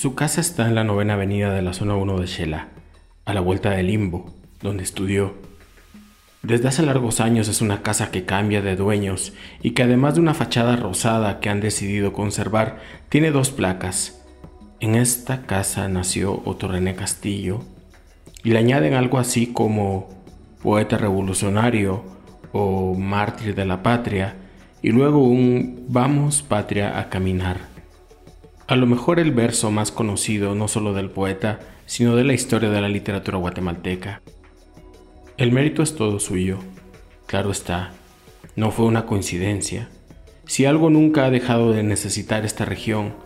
Su casa está en la novena avenida de la zona 1 de Shela, a la vuelta del Limbo, donde estudió. Desde hace largos años es una casa que cambia de dueños y que además de una fachada rosada que han decidido conservar, tiene dos placas. En esta casa nació Otto René Castillo y le añaden algo así como poeta revolucionario o mártir de la patria y luego un vamos patria a caminar. A lo mejor el verso más conocido no solo del poeta, sino de la historia de la literatura guatemalteca. El mérito es todo suyo. Claro está, no fue una coincidencia. Si algo nunca ha dejado de necesitar esta región,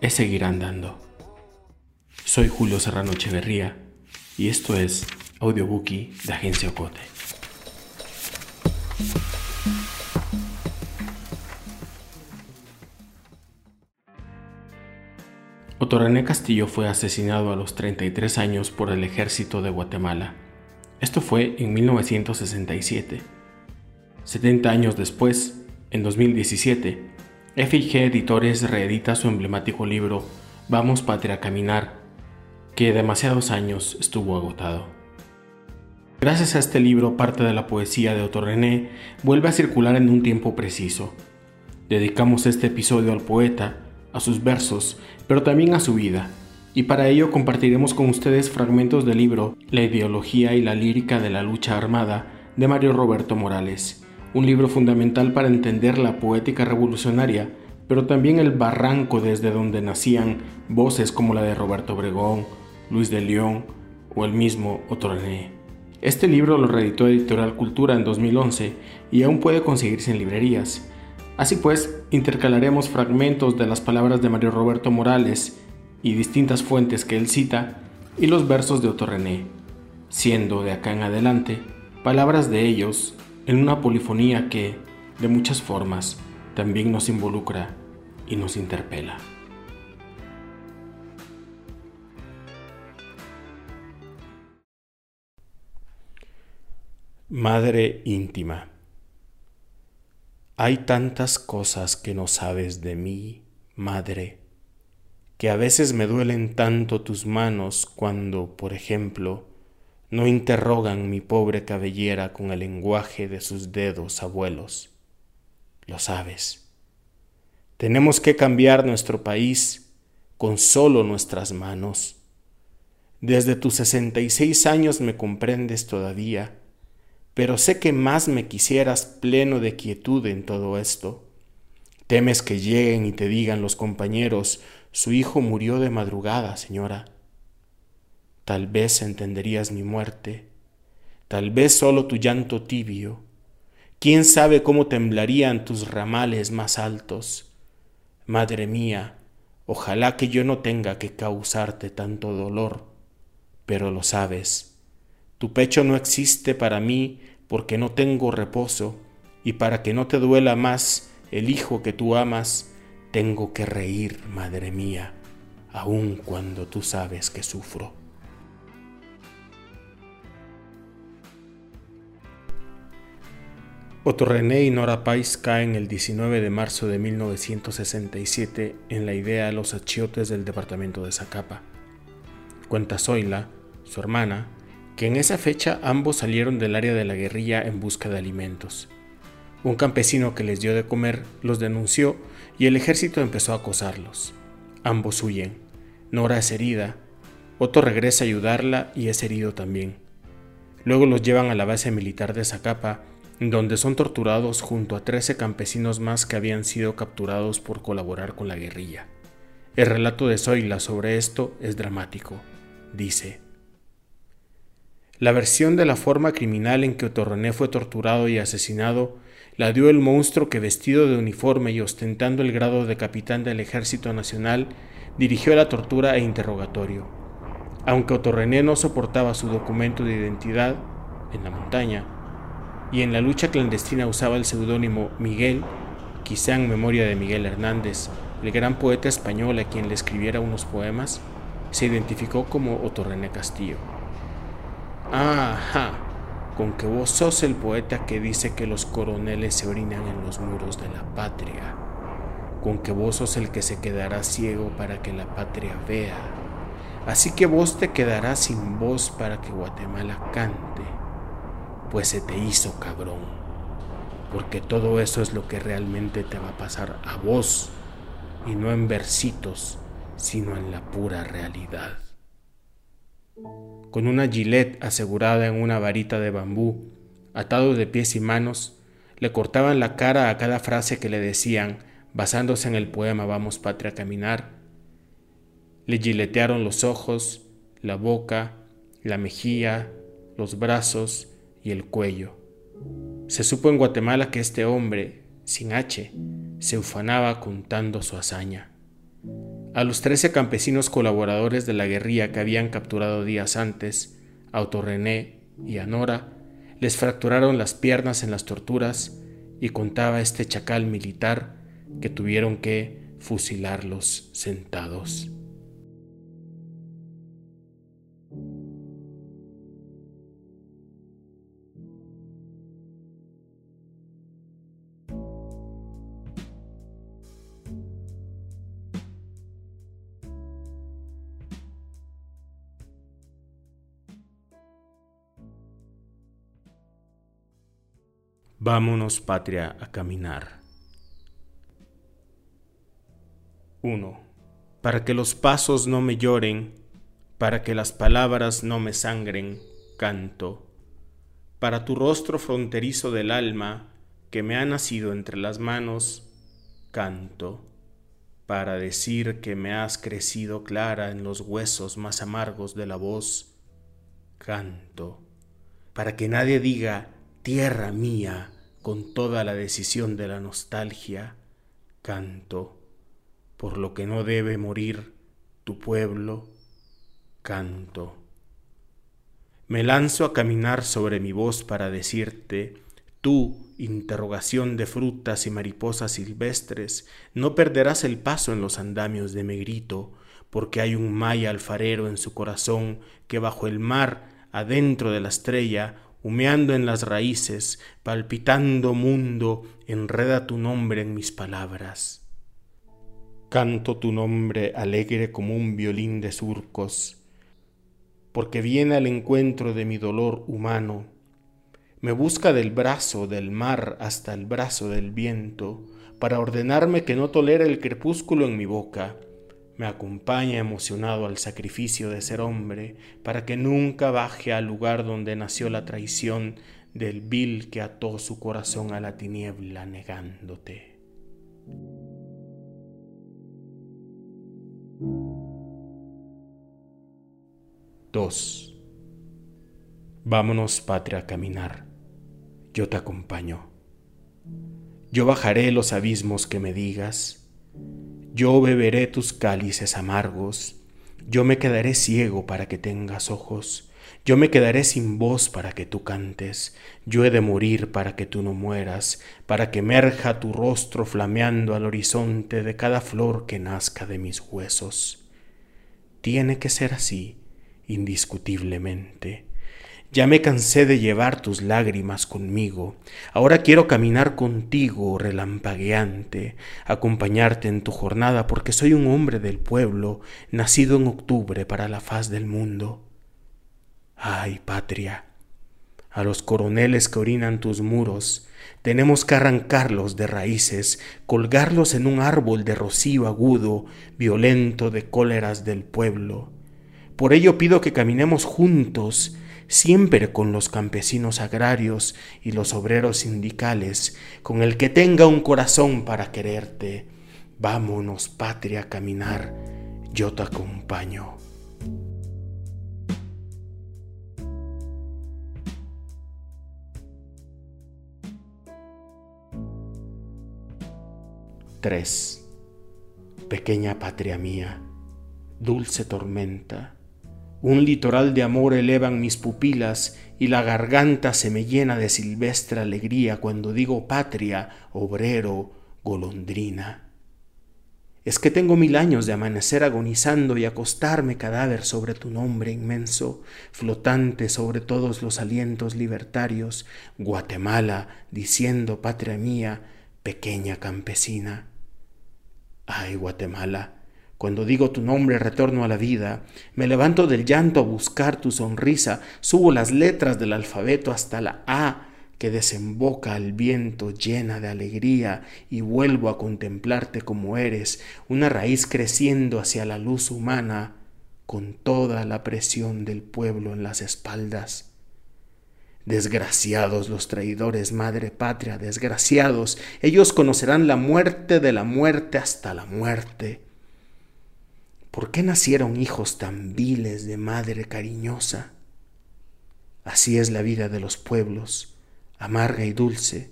es seguir andando. Soy Julio Serrano Echeverría y esto es Audiobookie de Agencia Ocote. Otto René Castillo fue asesinado a los 33 años por el ejército de Guatemala esto fue en 1967. 70 años después, en 2017, FIG Editores reedita su emblemático libro Vamos Patria Caminar, que demasiados años estuvo agotado. Gracias a este libro, parte de la poesía de Otto René vuelve a circular en un tiempo preciso. Dedicamos este episodio al poeta, a sus versos, pero también a su vida, y para ello compartiremos con ustedes fragmentos del libro La ideología y la lírica de la lucha armada de Mario Roberto Morales, un libro fundamental para entender la poética revolucionaria, pero también el barranco desde donde nacían voces como la de Roberto Obregón, Luis de León o el mismo René. Este libro lo reeditó Editorial Cultura en 2011 y aún puede conseguirse en librerías. Así pues, intercalaremos fragmentos de las palabras de Mario Roberto Morales y distintas fuentes que él cita y los versos de Otto René, siendo de acá en adelante palabras de ellos en una polifonía que, de muchas formas, también nos involucra y nos interpela. Madre íntima. Hay tantas cosas que no sabes de mí, madre que a veces me duelen tanto tus manos cuando, por ejemplo, no interrogan mi pobre cabellera con el lenguaje de sus dedos abuelos. Lo sabes. Tenemos que cambiar nuestro país con solo nuestras manos. Desde tus sesenta y seis años me comprendes todavía, pero sé que más me quisieras pleno de quietud en todo esto. Temes que lleguen y te digan los compañeros, su hijo murió de madrugada, señora. Tal vez entenderías mi muerte, tal vez solo tu llanto tibio. ¿Quién sabe cómo temblarían tus ramales más altos? Madre mía, ojalá que yo no tenga que causarte tanto dolor, pero lo sabes. Tu pecho no existe para mí porque no tengo reposo, y para que no te duela más el hijo que tú amas, tengo que reír, madre mía, aun cuando tú sabes que sufro. Otto René y Nora Pais caen el 19 de marzo de 1967 en la idea de los achiotes del departamento de Zacapa. Cuenta Zoila, su hermana, que en esa fecha ambos salieron del área de la guerrilla en busca de alimentos. Un campesino que les dio de comer los denunció y el ejército empezó a acosarlos. Ambos huyen. Nora es herida. Otto regresa a ayudarla y es herido también. Luego los llevan a la base militar de Zacapa, donde son torturados junto a 13 campesinos más que habían sido capturados por colaborar con la guerrilla. El relato de Zoila sobre esto es dramático. Dice, la versión de la forma criminal en que René fue torturado y asesinado la dio el monstruo que vestido de uniforme y ostentando el grado de capitán del Ejército Nacional dirigió la tortura e interrogatorio. Aunque René no soportaba su documento de identidad en la montaña y en la lucha clandestina usaba el seudónimo Miguel, quizá en memoria de Miguel Hernández, el gran poeta español a quien le escribiera unos poemas, se identificó como René Castillo. Ajá, con que vos sos el poeta que dice que los coroneles se orinan en los muros de la patria. con que vos sos el que se quedará ciego para que la patria vea. Así que vos te quedarás sin voz para que Guatemala cante, pues se te hizo cabrón, porque todo eso es lo que realmente te va a pasar a vos, y no en versitos, sino en la pura realidad. Con una gilet asegurada en una varita de bambú, atado de pies y manos, le cortaban la cara a cada frase que le decían, basándose en el poema Vamos Patria a Caminar. Le giletearon los ojos, la boca, la mejilla, los brazos y el cuello. Se supo en Guatemala que este hombre, sin H, se ufanaba contando su hazaña. A los trece campesinos colaboradores de la guerrilla que habían capturado días antes, Auto René y Anora, les fracturaron las piernas en las torturas y contaba este chacal militar que tuvieron que fusilarlos sentados. Vámonos, patria, a caminar. 1. Para que los pasos no me lloren, para que las palabras no me sangren, canto. Para tu rostro fronterizo del alma, que me ha nacido entre las manos, canto. Para decir que me has crecido clara en los huesos más amargos de la voz, canto. Para que nadie diga, tierra mía, con toda la decisión de la nostalgia, canto por lo que no debe morir tu pueblo, canto. Me lanzo a caminar sobre mi voz para decirte, tú, interrogación de frutas y mariposas silvestres, no perderás el paso en los andamios de Megrito, porque hay un maya alfarero en su corazón que bajo el mar, adentro de la estrella, humeando en las raíces, palpitando mundo, enreda tu nombre en mis palabras. Canto tu nombre alegre como un violín de surcos, porque viene al encuentro de mi dolor humano, me busca del brazo del mar hasta el brazo del viento, para ordenarme que no tolere el crepúsculo en mi boca, me acompaña emocionado al sacrificio de ser hombre, para que nunca baje al lugar donde nació la traición del vil que ató su corazón a la tiniebla negándote. 2. Vámonos, patria, a caminar. Yo te acompaño. Yo bajaré los abismos que me digas. Yo beberé tus cálices amargos. Yo me quedaré ciego para que tengas ojos. Yo me quedaré sin voz para que tú cantes. Yo he de morir para que tú no mueras, para que emerja tu rostro flameando al horizonte de cada flor que nazca de mis huesos. Tiene que ser así indiscutiblemente. Ya me cansé de llevar tus lágrimas conmigo. Ahora quiero caminar contigo, relampagueante, acompañarte en tu jornada, porque soy un hombre del pueblo, nacido en octubre para la faz del mundo. Ay, patria, a los coroneles que orinan tus muros, tenemos que arrancarlos de raíces, colgarlos en un árbol de rocío agudo, violento de cóleras del pueblo por ello pido que caminemos juntos, siempre con los campesinos agrarios y los obreros sindicales, con el que tenga un corazón para quererte. Vámonos, patria, a caminar, yo te acompaño. Tres. Pequeña patria mía, dulce tormenta, un litoral de amor elevan mis pupilas y la garganta se me llena de silvestre alegría cuando digo patria, obrero, golondrina. Es que tengo mil años de amanecer agonizando y acostarme cadáver sobre tu nombre inmenso, flotante sobre todos los alientos libertarios, Guatemala, diciendo patria mía, pequeña campesina. Ay, Guatemala, cuando digo tu nombre retorno a la vida, me levanto del llanto a buscar tu sonrisa, subo las letras del alfabeto hasta la A que desemboca al viento llena de alegría y vuelvo a contemplarte como eres, una raíz creciendo hacia la luz humana con toda la presión del pueblo en las espaldas. Desgraciados los traidores, madre patria, desgraciados, ellos conocerán la muerte de la muerte hasta la muerte. ¿Por qué nacieron hijos tan viles de madre cariñosa? Así es la vida de los pueblos, amarga y dulce,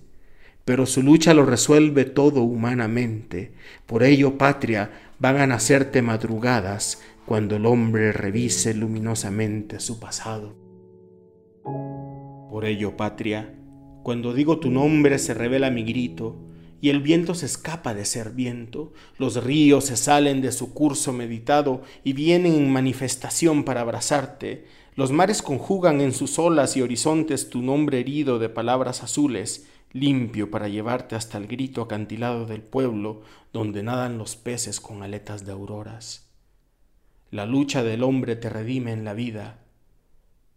pero su lucha lo resuelve todo humanamente. Por ello, patria, van a nacerte madrugadas cuando el hombre revise luminosamente su pasado. Por ello, patria, cuando digo tu nombre se revela mi grito, y el viento se escapa de ser viento, los ríos se salen de su curso meditado y vienen en manifestación para abrazarte, los mares conjugan en sus olas y horizontes tu nombre herido de palabras azules, limpio para llevarte hasta el grito acantilado del pueblo donde nadan los peces con aletas de auroras. La lucha del hombre te redime en la vida.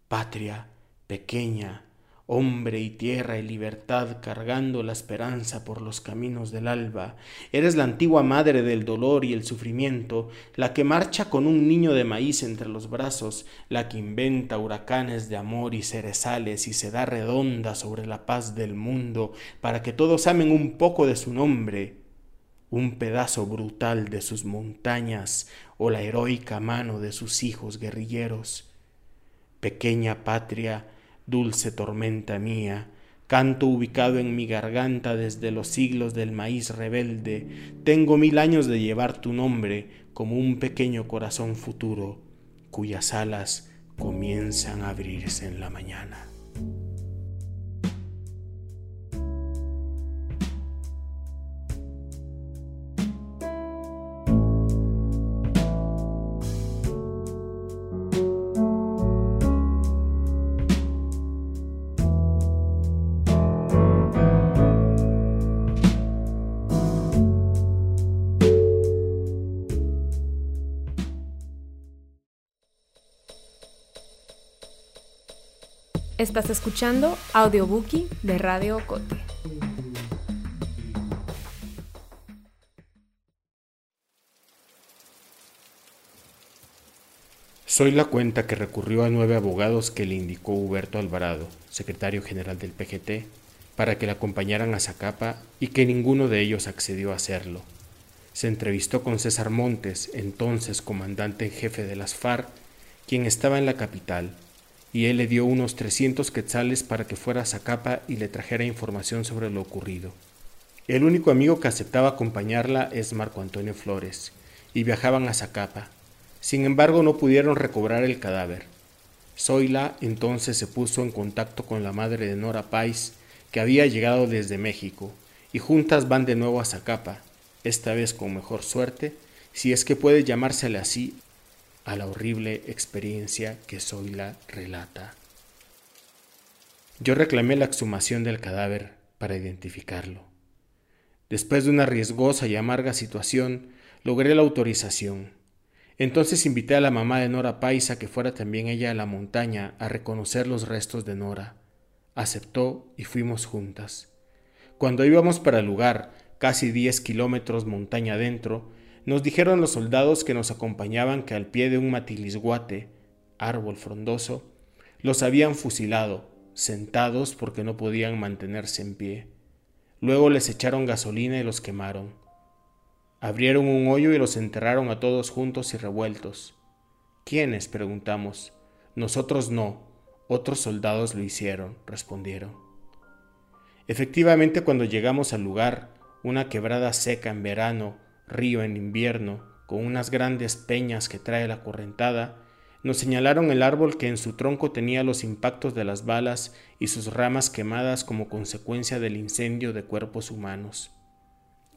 Patria, pequeña, hombre y tierra y libertad cargando la esperanza por los caminos del alba. Eres la antigua madre del dolor y el sufrimiento, la que marcha con un niño de maíz entre los brazos, la que inventa huracanes de amor y cerezales y se da redonda sobre la paz del mundo para que todos amen un poco de su nombre, un pedazo brutal de sus montañas o la heroica mano de sus hijos guerrilleros. Pequeña patria, dulce tormenta mía, canto ubicado en mi garganta desde los siglos del maíz rebelde, tengo mil años de llevar tu nombre como un pequeño corazón futuro, cuyas alas comienzan a abrirse en la mañana. Estás escuchando Audiobookie de Radio Cote. Soy la cuenta que recurrió a nueve abogados que le indicó Huberto Alvarado, secretario general del PGT, para que le acompañaran a Zacapa y que ninguno de ellos accedió a hacerlo. Se entrevistó con César Montes, entonces comandante en jefe de las FARC, quien estaba en la capital y él le dio unos 300 quetzales para que fuera a Zacapa y le trajera información sobre lo ocurrido. El único amigo que aceptaba acompañarla es Marco Antonio Flores, y viajaban a Zacapa. Sin embargo, no pudieron recobrar el cadáver. Zoila entonces se puso en contacto con la madre de Nora Pais, que había llegado desde México, y juntas van de nuevo a Zacapa, esta vez con mejor suerte, si es que puede llamársele así a la horrible experiencia que Zoila relata. Yo reclamé la exhumación del cadáver para identificarlo. Después de una riesgosa y amarga situación, logré la autorización. Entonces invité a la mamá de Nora Paisa que fuera también ella a la montaña a reconocer los restos de Nora. Aceptó y fuimos juntas. Cuando íbamos para el lugar, casi diez kilómetros montaña adentro, nos dijeron los soldados que nos acompañaban que al pie de un matilisguate, árbol frondoso, los habían fusilado, sentados porque no podían mantenerse en pie. Luego les echaron gasolina y los quemaron. Abrieron un hoyo y los enterraron a todos juntos y revueltos. ¿Quiénes? preguntamos. Nosotros no, otros soldados lo hicieron, respondieron. Efectivamente, cuando llegamos al lugar, una quebrada seca en verano, río en invierno, con unas grandes peñas que trae la correntada, nos señalaron el árbol que en su tronco tenía los impactos de las balas y sus ramas quemadas como consecuencia del incendio de cuerpos humanos.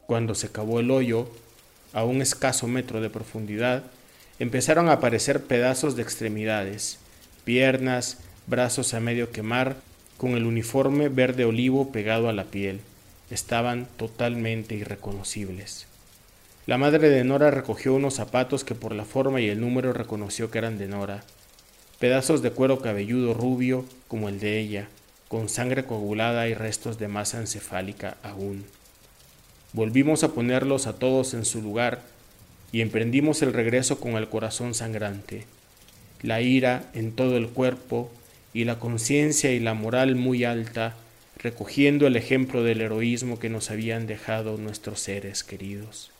Cuando se cavó el hoyo, a un escaso metro de profundidad, empezaron a aparecer pedazos de extremidades, piernas, brazos a medio quemar, con el uniforme verde olivo pegado a la piel. Estaban totalmente irreconocibles. La madre de Nora recogió unos zapatos que por la forma y el número reconoció que eran de Nora, pedazos de cuero cabelludo rubio como el de ella, con sangre coagulada y restos de masa encefálica aún. Volvimos a ponerlos a todos en su lugar y emprendimos el regreso con el corazón sangrante, la ira en todo el cuerpo y la conciencia y la moral muy alta, recogiendo el ejemplo del heroísmo que nos habían dejado nuestros seres queridos.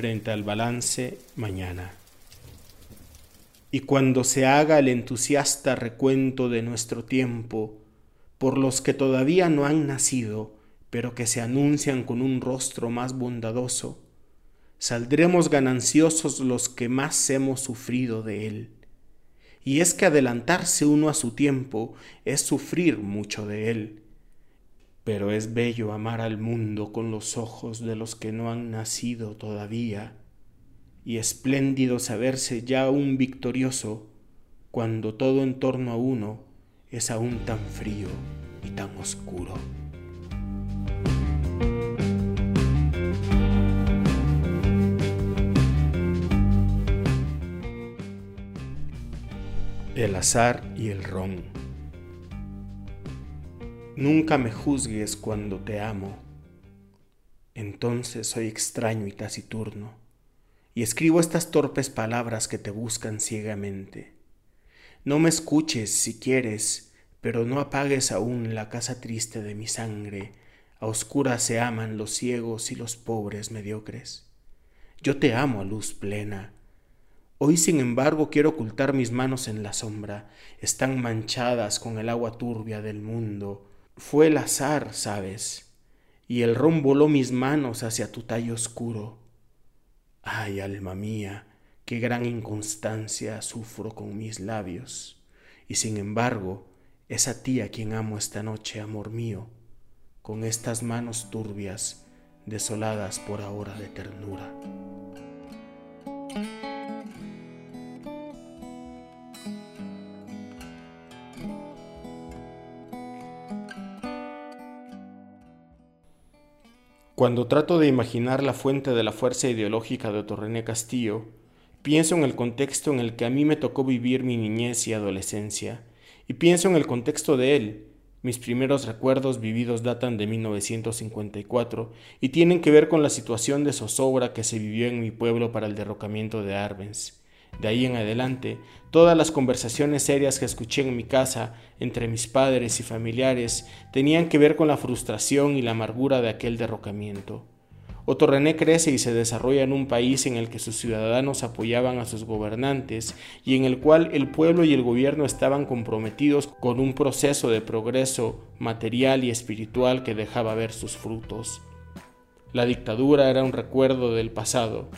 Frente al balance mañana. Y cuando se haga el entusiasta recuento de nuestro tiempo, por los que todavía no han nacido, pero que se anuncian con un rostro más bondadoso, saldremos gananciosos los que más hemos sufrido de él. Y es que adelantarse uno a su tiempo es sufrir mucho de él, pero es bello amar al mundo con los ojos de los que no han nacido todavía, y espléndido saberse ya un victorioso cuando todo en torno a uno es aún tan frío y tan oscuro. El azar y el ron. Nunca me juzgues cuando te amo. Entonces soy extraño y taciturno, y escribo estas torpes palabras que te buscan ciegamente. No me escuches si quieres, pero no apagues aún la casa triste de mi sangre. A oscuras se aman los ciegos y los pobres mediocres. Yo te amo a luz plena. Hoy, sin embargo, quiero ocultar mis manos en la sombra. Están manchadas con el agua turbia del mundo fue el azar, sabes, y el ron voló mis manos hacia tu tallo oscuro. Ay, alma mía, qué gran inconstancia sufro con mis labios, y sin embargo, es a ti a quien amo esta noche, amor mío, con estas manos turbias, desoladas por ahora de ternura. Cuando trato de imaginar la fuente de la fuerza ideológica de Torrené Castillo, pienso en el contexto en el que a mí me tocó vivir mi niñez y adolescencia, y pienso en el contexto de él. Mis primeros recuerdos vividos datan de 1954 y tienen que ver con la situación de zozobra que se vivió en mi pueblo para el derrocamiento de Arbenz. De ahí en adelante, todas las conversaciones serias que escuché en mi casa entre mis padres y familiares tenían que ver con la frustración y la amargura de aquel derrocamiento. Otto René crece y se desarrolla en un país en el que sus ciudadanos apoyaban a sus gobernantes y en el cual el pueblo y el gobierno estaban comprometidos con un proceso de progreso material y espiritual que dejaba ver sus frutos. La dictadura era un recuerdo del pasado,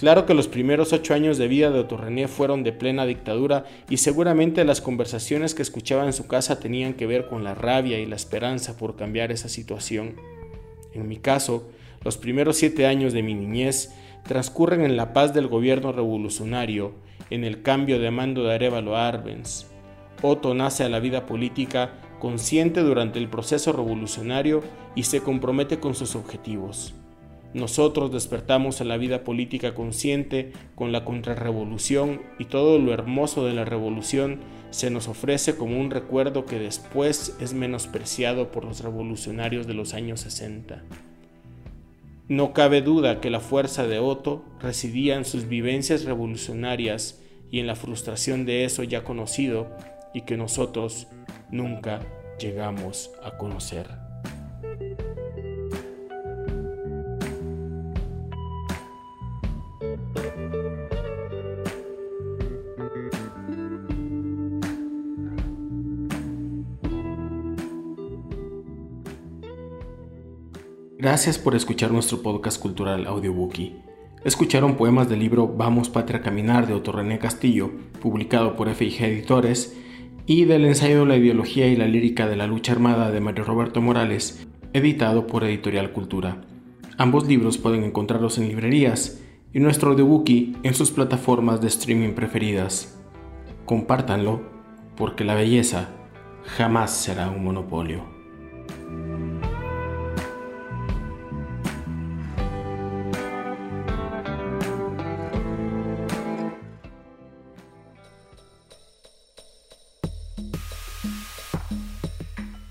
Claro que los primeros ocho años de vida de René fueron de plena dictadura y seguramente las conversaciones que escuchaba en su casa tenían que ver con la rabia y la esperanza por cambiar esa situación. En mi caso, los primeros siete años de mi niñez transcurren en la paz del gobierno revolucionario, en el cambio de mando de Arevalo Arbenz. Otto nace a la vida política consciente durante el proceso revolucionario y se compromete con sus objetivos. Nosotros despertamos a la vida política consciente con la contrarrevolución y todo lo hermoso de la revolución se nos ofrece como un recuerdo que después es menospreciado por los revolucionarios de los años 60. No cabe duda que la fuerza de Otto residía en sus vivencias revolucionarias y en la frustración de eso ya conocido y que nosotros nunca llegamos a conocer. Gracias por escuchar nuestro podcast cultural Audiobookie. Escucharon poemas del libro Vamos Patria Caminar de Otto René Castillo, publicado por FIG Editores, y del ensayo La ideología y la lírica de la lucha armada de Mario Roberto Morales, editado por Editorial Cultura. Ambos libros pueden encontrarlos en librerías y nuestro audiobookie en sus plataformas de streaming preferidas. Compártanlo porque la belleza jamás será un monopolio.